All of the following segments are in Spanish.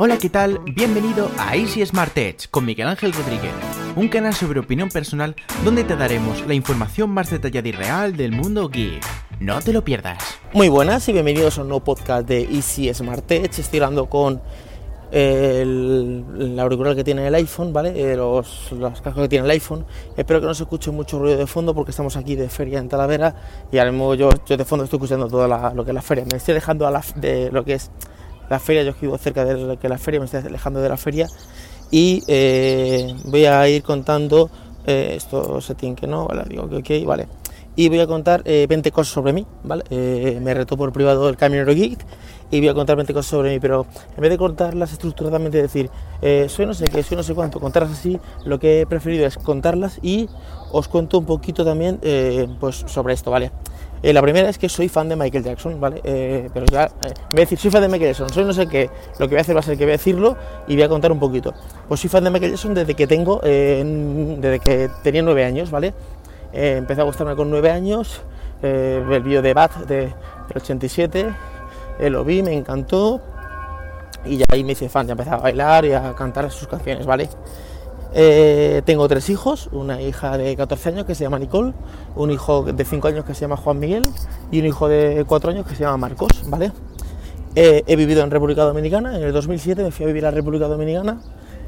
Hola, ¿qué tal? Bienvenido a Easy Smart Edge con Miguel Ángel Rodríguez, un canal sobre opinión personal donde te daremos la información más detallada y real del mundo geek. No te lo pierdas. Muy buenas y bienvenidos a un nuevo podcast de Easy Smart Edge. Estoy hablando con el, auricular que tiene el iPhone, ¿vale? Eh, los, los cascos que tiene el iPhone. Espero que no se escuche mucho ruido de fondo porque estamos aquí de feria en Talavera y ahora mismo yo, yo de fondo estoy escuchando todo la- lo que es la feria. Me estoy alejando a la, de lo que es la feria, yo vivo cerca de la feria, me estoy alejando de la feria y eh, voy a ir contando eh, esto setting que no, ¿vale? Digo que ok, vale. Y voy a contar eh, 20 cosas sobre mí, ¿vale? Eh, me retó por privado el Camionero Geek y voy a contar 20 cosas sobre mí, pero en vez de contarlas estructuradamente, decir, eh, soy no sé qué, soy no sé cuánto, contarlas así, lo que he preferido es contarlas y os cuento un poquito también eh, pues sobre esto, ¿vale? Eh, la primera es que soy fan de Michael Jackson, ¿vale? Eh, pero ya, eh, voy a decir, soy fan de Michael Jackson, soy no sé qué, lo que voy a hacer va a ser que voy a decirlo y voy a contar un poquito. Pues soy fan de Michael Jackson desde que tengo, eh, desde que tenía nueve años, ¿vale? Empecé a gustarme con nueve años, el vídeo de Bad de, del 87, eh, lo vi, me encantó y ya ahí me hice fan, ya empecé a bailar y a cantar sus canciones, ¿vale? Eh, tengo tres hijos, una hija de 14 años que se llama Nicole, un hijo de 5 años que se llama Juan Miguel y un hijo de 4 años que se llama Marcos, ¿vale? Eh, he vivido en República Dominicana, en el 2007 me fui a vivir a República Dominicana,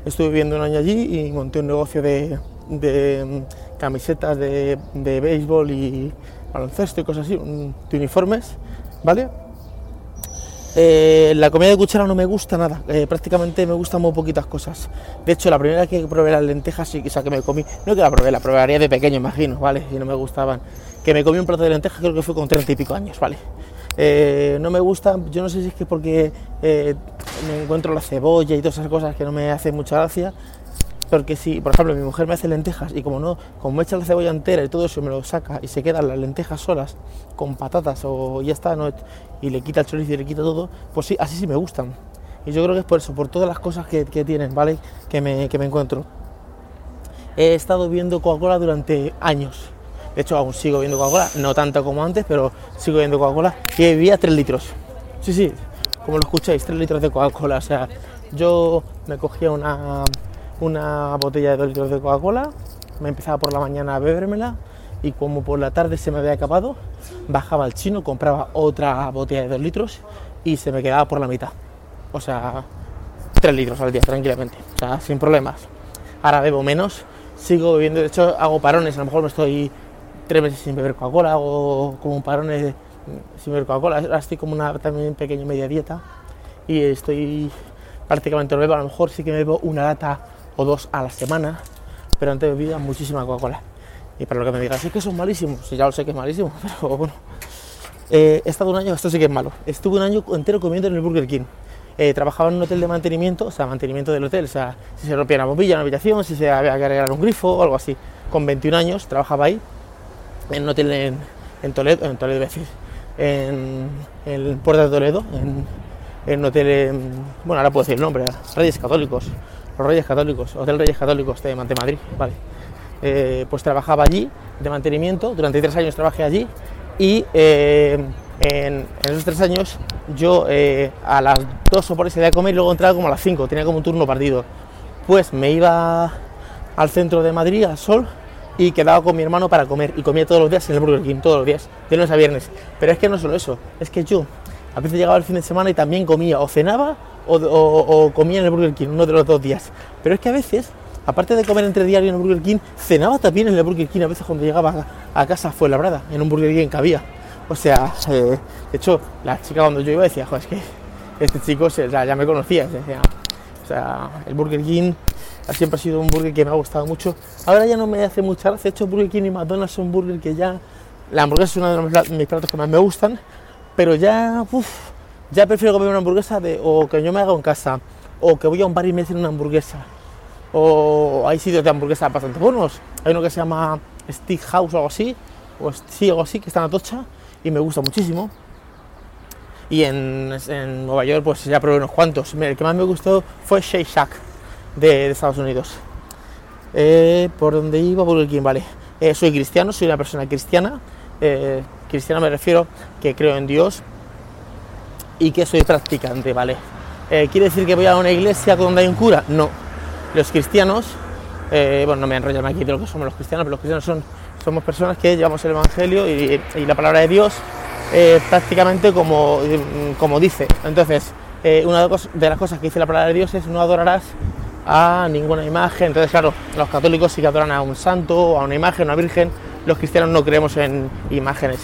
estuve viviendo un año allí y monté un negocio de, mm, camisetas de, de béisbol y baloncesto y cosas así, de uniformes, ¿vale? Eh, la comida de cuchara no me gusta nada, eh, prácticamente me gustan muy poquitas cosas. De hecho, la primera que probé las lentejas, o sea, que me comí, no que la probé, la probaría de pequeño, imagino, ¿vale? Y no me gustaban. Que me comí un plato de lentejas, creo que fue con treinta y pico años, ¿vale? Eh, no me gusta, yo no sé si es que porque me encuentro la cebolla y todas esas cosas que no me hacen mucha gracia, porque si, por ejemplo, mi mujer me hace lentejas y como no, como me echa la cebolla entera y todo eso me lo saca y se quedan las lentejas solas con patatas o ya está, ¿no? y le quita el chorizo y le quita todo, pues sí, así sí me gustan. Y yo creo que es por eso, por todas las cosas que, que tienen, ¿vale? Que me, que me encuentro. He estado viendo Coca-Cola durante años. De hecho, aún sigo viendo Coca-Cola, no tanto como antes, pero sigo viendo Coca-Cola. Y bebía 3 litros. Sí, sí, como lo escucháis, 3 litros de Coca-Cola. O sea, yo me cogía una, una botella de 2 litros de Coca-Cola, me empezaba por la mañana a bebérmela y como por la tarde se me había acabado, bajaba al chino, compraba otra botella de 2 litros y se me quedaba por la mitad. O sea, 3 litros al día, tranquilamente. O sea, sin problemas. Ahora bebo menos, sigo bebiendo, de hecho hago parones, a lo mejor me estoy tres meses sin beber Coca-Cola, hago como parón eh, sin beber Coca-Cola, ahora estoy como una también pequeña media dieta y estoy prácticamente no bebo, a lo mejor sí que me bebo una lata o dos a la semana, pero antes bebía muchísima Coca-Cola. Y para lo que me digas, es que son malísimos, sí, ya lo sé que es malísimo, pero bueno. Eh, he estado un año, esto sí que es malo, estuve un año entero comiendo en el Burger King. Eh, trabajaba en un hotel de mantenimiento, o sea, mantenimiento del hotel, o sea, si se rompía una bombilla una habitación, si se había que arreglar un grifo o algo así. Con 21 años trabajaba ahí, en un hotel en, en Toledo, en Toledo, decir, en, en Puerta de Toledo, en, en un hotel, en- bueno, ahora puedo decir el nombre, Reyes Católicos, los Reyes Católicos, Hotel Reyes Católicos de Madrid, vale. Eh, pues trabajaba allí de mantenimiento, durante tres años trabajé allí y eh, en, en esos tres años yo eh, a las dos o por ahí salía a comer y luego entraba como a las cinco, tenía como un turno partido. Pues me iba al centro de Madrid, al Sol, y quedaba con mi hermano para comer. Y comía todos los días en el Burger King, todos los días, de lunes a viernes. Pero es que no solo eso, es que yo a veces llegaba el fin de semana y también comía, o cenaba o, comía en el Burger King, uno de los dos días. Pero es que a veces, aparte de comer entre diario en el Burger King, cenaba también en el Burger King, a veces cuando llegaba a, casa fue labrada, en un Burger King que había. O sea, eh, de hecho, la chica cuando yo iba decía, joder, es que este chico se- sea, ya me conocía, o sea, el Burger King siempre ha sido un burger que me ha gustado mucho. Ahora ya no me hace mucha gracia. De hecho, Burger King y McDonald's son burger que ya. La hamburguesa es uno de los mis platos que más me gustan. Pero ya. Ya prefiero comer una hamburguesa de, o que yo me haga en casa. O que voy a un bar y me hacen una hamburguesa. O hay sitios de hamburguesas bastante buenos. Hay uno que se llama Stick House o algo así. O sí, algo así, que está en Atocha. Y me gusta muchísimo. Y en, en Nueva York, pues ya probé unos cuantos. El que más me gustó fue Shake Shack de, Estados Unidos. Eh, ¿Por dónde iba? Burger King, vale. Eh, soy cristiano, soy una persona cristiana. Eh, cristiana me refiero que creo en Dios y que soy practicante, ¿vale? Eh, ¿Quiere decir que voy a una iglesia donde hay un cura? No. Los cristianos, eh, bueno, no me enrollo aquí de lo que somos los cristianos, pero los cristianos son, somos personas que llevamos el Evangelio y, la palabra de Dios eh, prácticamente como, como dice. Entonces, una de las cosas que dice la palabra de Dios es no adorarás a ninguna imagen. Entonces, claro, los católicos sí que adoran a un santo, a una imagen, a una virgen. Los cristianos no creemos en imágenes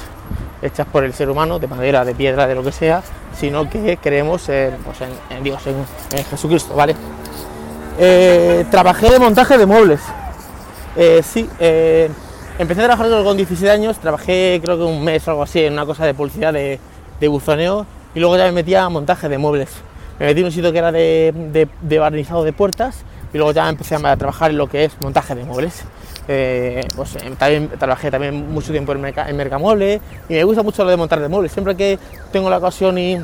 hechas por el ser humano, de madera, de piedra, de lo que sea, sino que creemos en, pues en, Dios, en, Jesucristo, ¿vale? Eh, trabajé de montaje de muebles. Eh, sí, eh, empecé a trabajar con 17 años, trabajé creo que un mes o algo así en una cosa de publicidad de, buzoneo y luego ya me metí a montaje de muebles. Me metí en un sitio que era de, de barnizado de puertas y luego ya empecé a trabajar en lo que es montaje de muebles. Eh, pues, eh, también trabajé también mucho tiempo en, Merca, en Mercamueble y me gusta mucho lo de montar de muebles. Siempre que tengo la ocasión y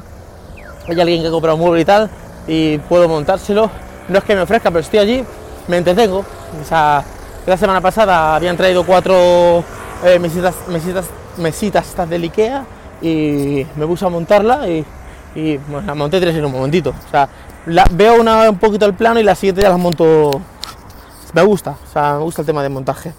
hay alguien que compra un mueble y tal y puedo montárselo, no es que me ofrezca, pero estoy allí, me entretengo. O sea, la semana pasada habían traído cuatro eh, mesitas, mesitas, mesitas estas del Ikea y me puse a montarla y, y la monté tres en un momentito. O sea, veo una, un poquito el plano y la siguiente ya las monto me gusta, me gusta el tema de montaje.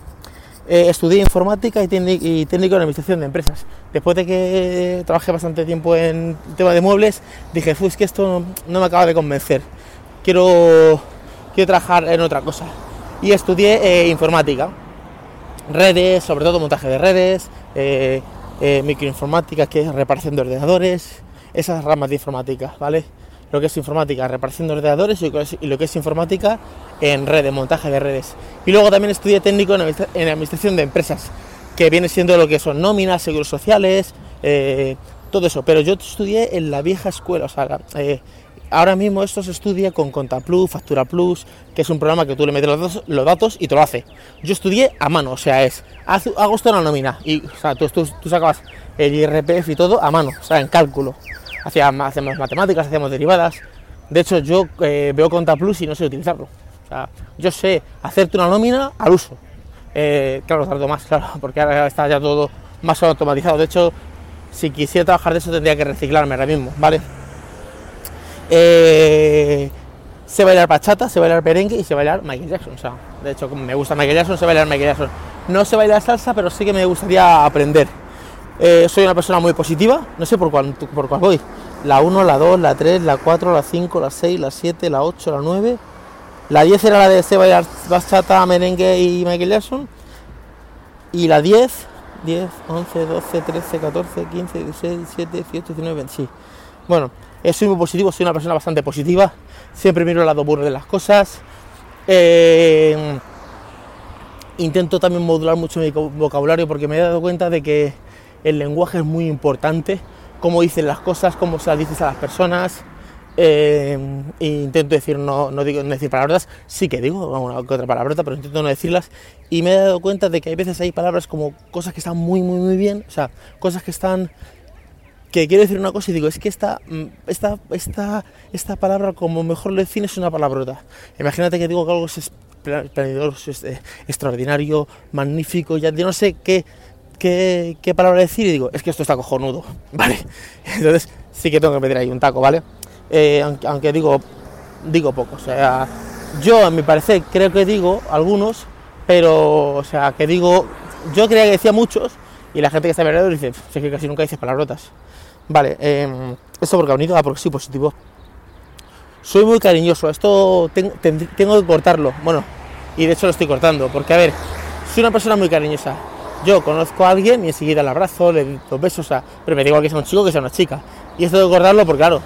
Eh, estudié informática y, y, técnico en administración de empresas. Después de que trabajé bastante tiempo en el tema de muebles, dije, es que esto no, me acaba de convencer. Quiero, quiero trabajar en otra cosa. Y estudié eh, informática, redes, sobre todo montaje de redes, eh, microinformática, que es reparación de ordenadores, esas ramas de informática, ¿vale? Lo que es informática, reparación de ordenadores y lo que es informática en redes, montaje de redes. Y luego también estudié técnico en administración de empresas, que viene siendo lo que son nóminas, seguros sociales, eh, todo eso. Pero yo estudié en la vieja escuela, o sea, eh, ahora mismo esto se estudia con ContaPlus, Factura Plus, que es un programa que tú le metes los datos, y te lo hace. Yo estudié a mano, o sea, es hago esto en la nómina, y o sea, tú, tú, tú sacabas el IRPF y todo a mano, o sea, en cálculo hacíamos matemáticas, hacíamos derivadas. De hecho, yo eh, veo ContaPlus y no sé utilizarlo. O sea, yo sé hacerte una nómina al uso. Eh, claro, tardo más, claro, porque ahora está ya todo más automatizado. De hecho, si quisiera trabajar de eso tendría que reciclarme ahora mismo, ¿vale? Eh, sé bailar bachata, sé bailar merengue y sé bailar Michael Jackson. O sea, de hecho, como me gusta Michael Jackson, sé bailar Michael Jackson. No sé bailar salsa, pero sí que me gustaría aprender. Eh, soy una persona muy positiva, no sé por cuál, por cuál voy. La 1, la 2, la 3, la 4, la 5, la 6, la 7, la 8, la 9. La 10 era la de Seba Bachata, Merengue y Michael Jackson. Y la 10, 10, 11, 12, 13, 14, 15, 16, 17, 18, 19, 20. Sí. Bueno, eh, soy muy positivo, soy una persona bastante positiva. Siempre miro el lado burro de las cosas. Eh, intento también modular mucho mi vocabulario porque me he dado cuenta de que el lenguaje es muy importante, cómo dicen las cosas, cómo se las dices a las personas. Eh, intento decir, no, no, digo, no decir palabras, sí que digo una que otra palabrota, pero intento no decirlas. Y me he dado cuenta de que hay veces hay palabras como cosas que están muy, muy, muy bien, o sea, cosas que están que quiero decir una cosa y digo, es que esta, mm, esta, esta, esta palabra como mejor lo define es una palabrota. Imagínate que digo que algo es esplendor, es eh, extraordinario, magnífico, ya no sé qué, qué, palabra decir y digo, es que esto está cojonudo, ¿vale? Entonces sí que tengo que meter ahí un taco, ¿vale? Eh, aunque, digo, digo poco, o sea, yo a mi parecer creo que digo algunos, pero, o sea, que digo, yo creía que decía muchos y la gente que está alrededor dice, sé que casi nunca dice palabrotas. Vale, eh, esto porque ha venido, ah, porque sí, positivo. Soy muy cariñoso, esto tengo, tengo que cortarlo, bueno, y de hecho lo estoy cortando, porque a ver, soy una persona muy cariñosa, yo conozco a alguien y enseguida el abrazo, le doy los besos, pero me digo que sea un chico que sea una chica. Y esto de acordarlo, porque claro,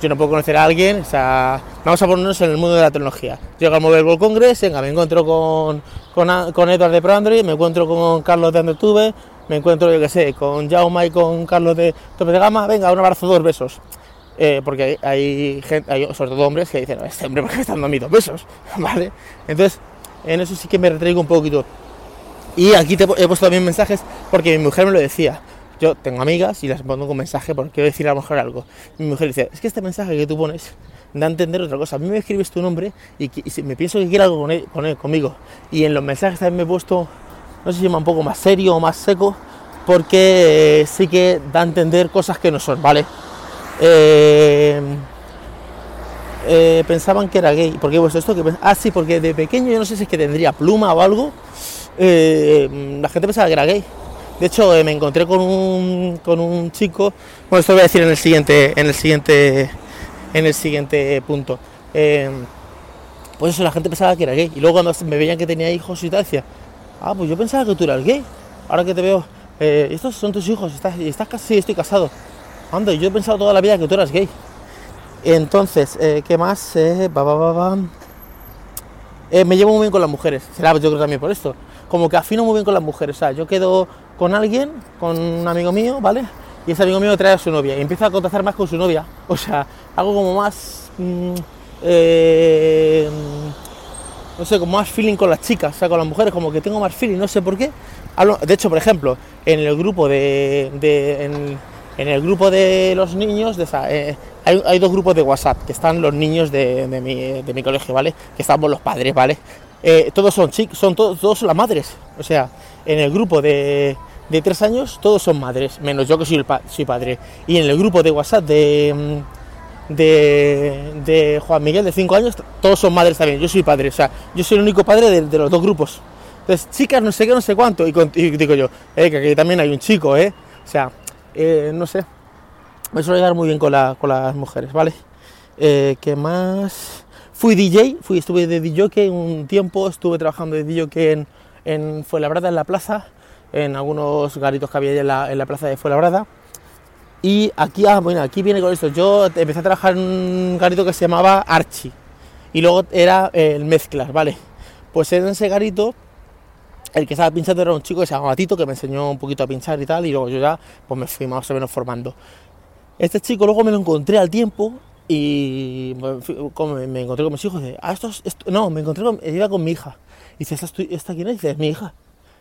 yo no puedo conocer a alguien, o sea, vamos a ponernos en el mundo de la tecnología. Llego al Mobile World Congress, venga, me encuentro con, con, Edward de ProAndroid, me encuentro con Carlos de AndroidTube, me encuentro, yo qué sé, con Jaume y con Carlos de Tope de Gama, venga, un abrazo, dos besos. Eh, porque hay, gente, hay, sobre todo hombres que dicen, este hombre, ¿por qué me están dando a mí dos besos? ¿Vale? Entonces, en eso sí que me retraigo un poquito. Y aquí te he puesto también mensajes porque mi mujer me lo decía. Yo tengo amigas y las pongo un mensaje porque quiero decir a lo mejor algo. Mi mujer dice, es que este mensaje que tú pones da a entender otra cosa. A mí me escribes tu nombre y, me pienso que quiere algo con él, con conmigo. Y en los mensajes también me he puesto, no sé si un poco más serio o más seco, porque sí que da a entender cosas que no son, ¿vale? Eh, eh, pensaban que era gay. ¿Por qué pues esto? Que, ah, sí, porque de pequeño yo no sé si es que tendría pluma o algo. Eh, la gente pensaba que era gay. De hecho, eh, me encontré con un, con un chico. Bueno, esto lo voy a decir en el siguiente, en el siguiente, en el siguiente punto. Eh, pues eso, la gente pensaba que era gay. Y luego cuando me veían que tenía hijos y tal, decía, ah, pues yo pensaba que tú eras gay. Ahora que te veo, estos son tus hijos, estás, estás casi, estoy casado. Anda, yo he pensado toda la vida que tú eras gay. Entonces, ¿qué más? Eh, ba, ba, ba, ba. Eh, me llevo muy bien con las mujeres. Será, yo creo también por esto. Como que afino muy bien con las mujeres. O sea, yo quedo con alguien, con un amigo mío, ¿vale? Y ese amigo mío trae a su novia y empieza a contactar más con su novia. O sea, algo como más. mm, eh, mm, no sé, como más feeling con las chicas, o sea, con las mujeres, como que tengo más feeling, no sé por qué. Hablo- de hecho, por ejemplo, en el grupo de. en, el grupo de los niños, eh, hay, dos grupos de WhatsApp, que están los niños de, de mi, de mi colegio, ¿vale? Que estamos los padres, ¿vale? Eh, todos son chicos, son todos, todos son las madres. O sea, en el grupo de, de tres años, todos son madres, menos yo que soy, el pa- soy padre. Y en el grupo de WhatsApp de. mm, de, Juan Miguel de 5 años, todos son madres también, yo soy padre, o sea, yo soy el único padre de, los dos grupos. Entonces, chicas, no sé qué, no sé cuánto, y, digo yo, eh, que aquí también hay un chico, ¿eh? O sea, eh, no sé, me suelo llevar muy bien con, la- con las mujeres, ¿vale? ¿Qué más? Fui DJ, fui, estuve de DJ un tiempo, estuve trabajando de DJ en, en Fuenlabrada, en la plaza, en algunos garitos que había en la, en la plaza de Fuenlabrada. Y aquí, ah, aquí viene con esto. Yo empecé a trabajar en un garito que se llamaba Archie. Y luego era eh, el Mezclas, ¿vale? Pues en ese garito, el que estaba pinchando era un chico que se llamaba Tito, que me enseñó un poquito a pinchar y tal. Y luego yo ya pues me fui más o menos formando. Este chico luego me lo encontré al tiempo y como me, encontré con mis hijos. De, ah, esto es- esto- no, me encontré con, con mi hija. Y dice, ¿esta, es quién es? dice, es mi hija.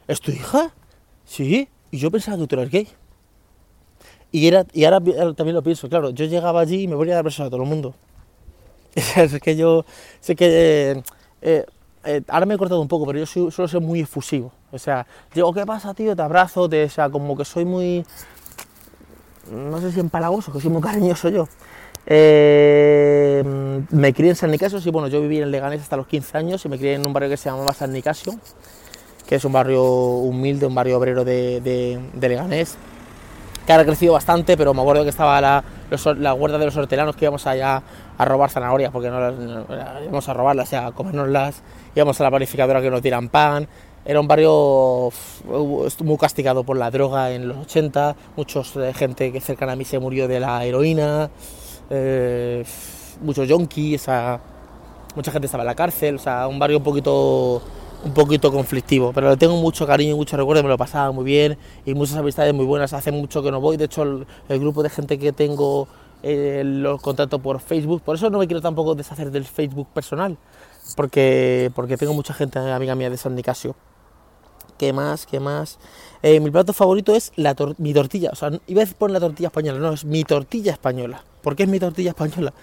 ¿Es tu hija? Sí. Y yo pensaba que tú eras gay. Y, era, y ahora, también lo pienso, claro, yo llegaba allí y me ponía a dar besos a todo el mundo. es que yo sé que... eh, eh, eh, ahora me he cortado un poco, pero yo soy- suelo ser muy efusivo. O sea, digo, ¿qué pasa, tío? Te abrazo, o sea, como que soy muy... No sé si empalagoso, que soy muy cariñoso yo. Eh, me crié en San Nicasio, sí, bueno, yo viví en Leganés hasta los 15 años y me crié en un barrio que se llamaba San Nicasio, que es un barrio humilde, un barrio obrero de, de- de Leganés, que ahora ha crecido bastante, pero me acuerdo que estaba la, los la guarda de los hortelanos que íbamos allá a robar zanahorias, porque no las no- íbamos a robarlas, a comérnoslas, íbamos a la panificadora que nos dieran pan. Era un barrio muy castigado por la droga en los 80, muchos eh, gente que cercana a mí se murió de la heroína, eh, muchos yonkis, mucha gente estaba en la cárcel, un barrio un poquito conflictivo, pero le tengo mucho cariño y mucho recuerdo, me lo pasaba muy bien y muchas amistades muy buenas, hace mucho que no voy, de hecho el, grupo de gente que tengo eh, los contacto por Facebook, por eso no me quiero tampoco deshacer del Facebook personal, porque, tengo mucha gente amiga mía de San Nicasio. ¿Qué más? ¿Qué más? Eh, mi plato favorito es la mi tortilla. O sea, iba a poner la tortilla española, no, es mi tortilla española. ¿Por qué es mi tortilla española?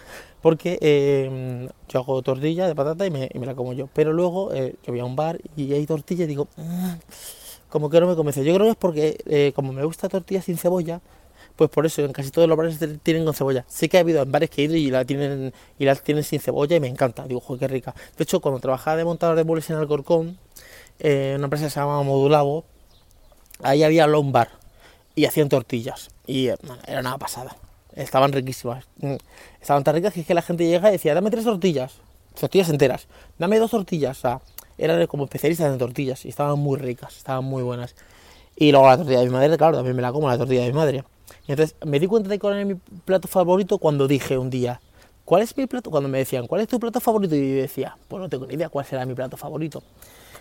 Porque eh, yo hago tortilla de patata y me, la como yo. Pero luego eh, yo voy a un bar y hay tortilla y digo, "Mm", como que no me convence. Yo creo que es porque, eh, como me gusta tortilla sin cebolla, pues por eso en casi todos los bares tienen con cebolla. Sí que ha habido en bares que he ido y la tienen, y la tienen sin cebolla y me encanta. Digo, joder, qué rica. De hecho, cuando trabajaba de montador de muebles en Alcorcón, una empresa que se llamaba Modulabo, ahí había un bar y hacían tortillas y era una pasada. Estaban riquísimas. Mm, Estaban tan ricas que es que la gente llega y decía, dame tres tortillas, tortillas enteras, dame dos tortillas. O sea, eran como especialistas en tortillas y estaban muy ricas, estaban muy buenas. Y luego la tortilla de mi madre, claro, también me la como la tortilla de mi madre. Y entonces me di cuenta de cuál era mi plato favorito cuando dije un día, ¿cuál es mi plato? Cuando me decían, ¿cuál es tu plato favorito? Y yo decía, pues no tengo ni idea cuál será mi plato favorito.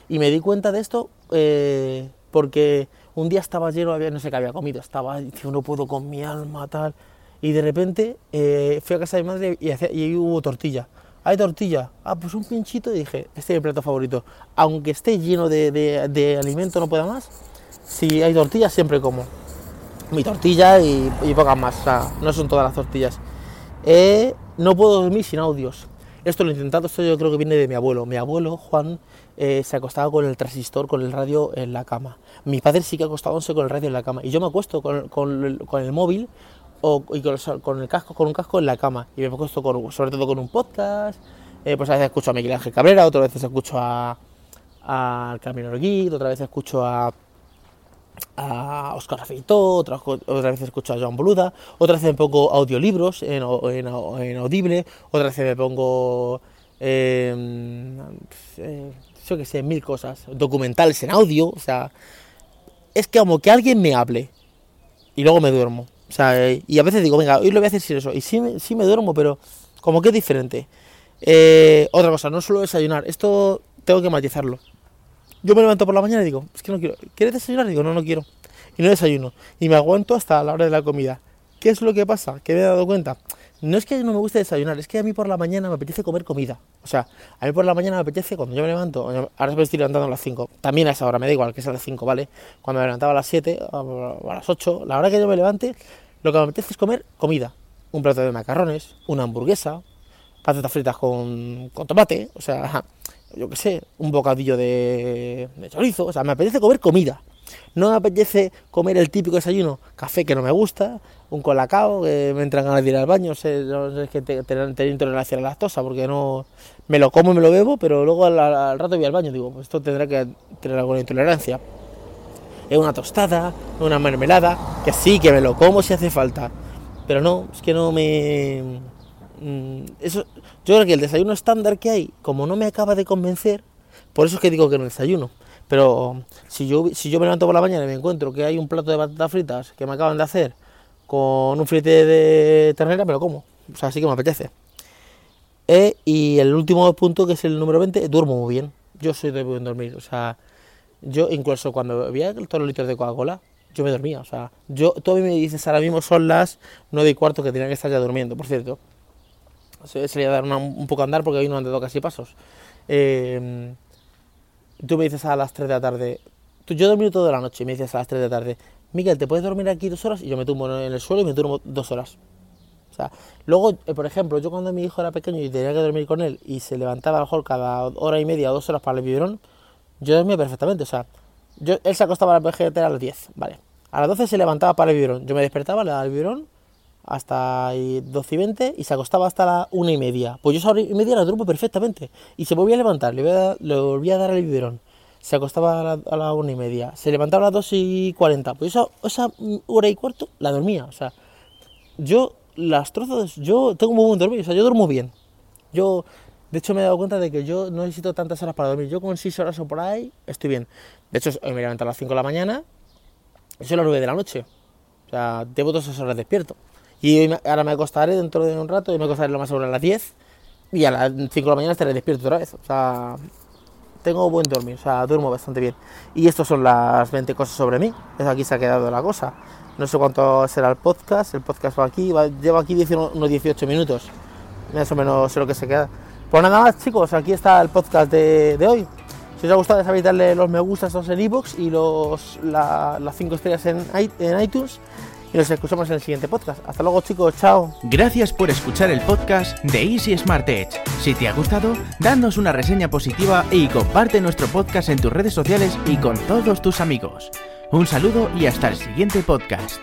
Y me di cuenta de esto eh, porque un día estaba lleno, había, no sé qué había comido, estaba, diciendo, no puedo con mi alma, tal. Y de repente eh, fui a casa de mi madre y, hacía- y ahí hubo tortilla. ¿Hay tortilla? Ah, pues un pinchito y dije, este es mi plato favorito. Aunque esté lleno de, de- de alimento, no pueda más, si hay tortilla siempre como. Mi tortilla y, y pocas más, o sea, no son todas las tortillas. Eh, no puedo dormir sin audios. Esto lo he intentado, esto yo creo que viene de mi abuelo. Mi abuelo, Juan, eh, se acostaba con el transistor, con el radio en la cama. Mi padre sí que acostándose con el radio en la cama. Y yo me acuesto con, con con el móvil y con, el casco, con un casco en la cama. Y me pongo esto con, sobre todo con un podcast. Eh, pues a veces escucho a Miguel Ángel Cabrera, otras veces escucho a al Camino Guide, otra vez escucho a a Oscar Rafeito, otras otra vez escucho a Joan Boluda, otra vez me pongo audiolibros en, en, Audible, otra vez me pongo, em, yo que sé, mil cosas, documentales en audio, o sea, es que como que alguien me hable y luego me duermo. O sea, y a veces digo, venga, hoy lo voy a hacer sin eso. Y sí, sí me duermo, pero como que es diferente. Eh, otra cosa, no suelo desayunar. Esto tengo que matizarlo. Yo me levanto por la mañana y digo, es que no quiero. ¿Quieres desayunar? Digo, no, no quiero. Y no desayuno. Y me aguanto hasta la hora de la comida. ¿Qué es lo que pasa? ¿Qué me he dado cuenta? No es que no me guste desayunar, es que a mí por la mañana me apetece comer comida. O sea, a mí por la mañana me apetece, cuando yo me levanto, ahora me estoy levantando a las 5, también a esa hora, me da igual que sea a las 5, ¿vale? Cuando me levantaba a las 7 o a las 8, la hora que yo me levante, lo que me apetece es comer comida. Un plato de macarrones, una hamburguesa, patatas fritas con, tomate, o sea, yo qué sé, un bocadillo de chorizo, o sea, me apetece comer comida. No me apetece comer el típico desayuno, café que no me gusta, un colacao que me entran ganas de ir al baño, sé, no es que tener intolerancia a la lactosa, porque no me lo como y me lo bebo, pero luego al, rato voy al baño, digo, pues esto tendrá que tener alguna intolerancia. Es una tostada, una mermelada, que sí, que me lo como si hace falta, pero no, es que no me... Mm, eso, yo creo que el desayuno estándar que hay, como no me acaba de convencer, por eso es que digo que no desayuno. Pero si yo, si yo me levanto por la mañana y me encuentro que hay un plato de patatas fritas que me acaban de hacer con un filete de ternera, me lo como. O sea, así que me apetece. Eh, y el último punto, que es el número 20, duermo muy bien. Yo soy de buen dormir. O sea, yo incluso cuando bebía todos los litros de Coca-Cola, yo me dormía. O sea, yo, tú a me dices, ahora mismo son las 9 y cuarto que tenía que estar ya durmiendo, por cierto. Sería dar un poco a andar porque hoy no han dado casi pasos. Eh, tú me dices a las 3 de la tarde, tú, yo he dormido toda la noche y me dices a las 3 de la tarde, Miguel, ¿te puedes dormir aquí dos horas? Y yo me tumbo en el suelo y me duermo dos horas. O sea, luego, eh, por ejemplo, yo cuando mi hijo era pequeño y tenía que dormir con él y se levantaba a lo mejor cada hora y media o dos horas para el biberón, yo dormía perfectamente. O sea, yo, él se acostaba a la PGT a las 10, vale. A las 12 se levantaba para el biberón. Yo me despertaba, le daba el biberón hasta 12 y 20 y se acostaba hasta la una y media. Pues yo esa hora y media la duermo perfectamente. Y se volvía a levantar, le, volvía a dar el biberón. Se acostaba a la, una y media. Se levantaba a las 2 y 40. Pues esa, esa hora y cuarto la dormía. O sea, yo las trozos, yo tengo muy buen dormir. O sea, yo duermo bien. Yo, de hecho, me he dado cuenta de que yo no necesito tantas horas para dormir. Yo con 6 horas o por ahí estoy bien. De hecho, hoy me levanto a las 5 de la mañana y son las 9 de la noche. O sea, debo dos horas despierto. Y ahora me acostaré dentro de un rato y me acostaré lo más seguro a las 10 y a las 5 de la mañana estaré despierto otra vez. O sea, tengo buen dormir, o sea, duermo bastante bien. Y estas son las 20 cosas sobre mí. Eso aquí se ha quedado la cosa. No sé cuánto será el podcast. El podcast va aquí, llevo aquí unos 18 minutos. Más o menos sé lo que se queda. Pues nada más, chicos, aquí está el podcast de, hoy. Si os ha gustado, sabéis darle los me gusta estos en iBooks y los, las 5 estrellas en, en iTunes y nos escuchamos en el siguiente podcast. Hasta luego chicos, chao. Gracias por escuchar el podcast de Easy Smart Edge. Si te ha gustado, danos una reseña positiva y comparte nuestro podcast en tus redes sociales y con todos tus amigos. Un saludo y hasta el siguiente podcast.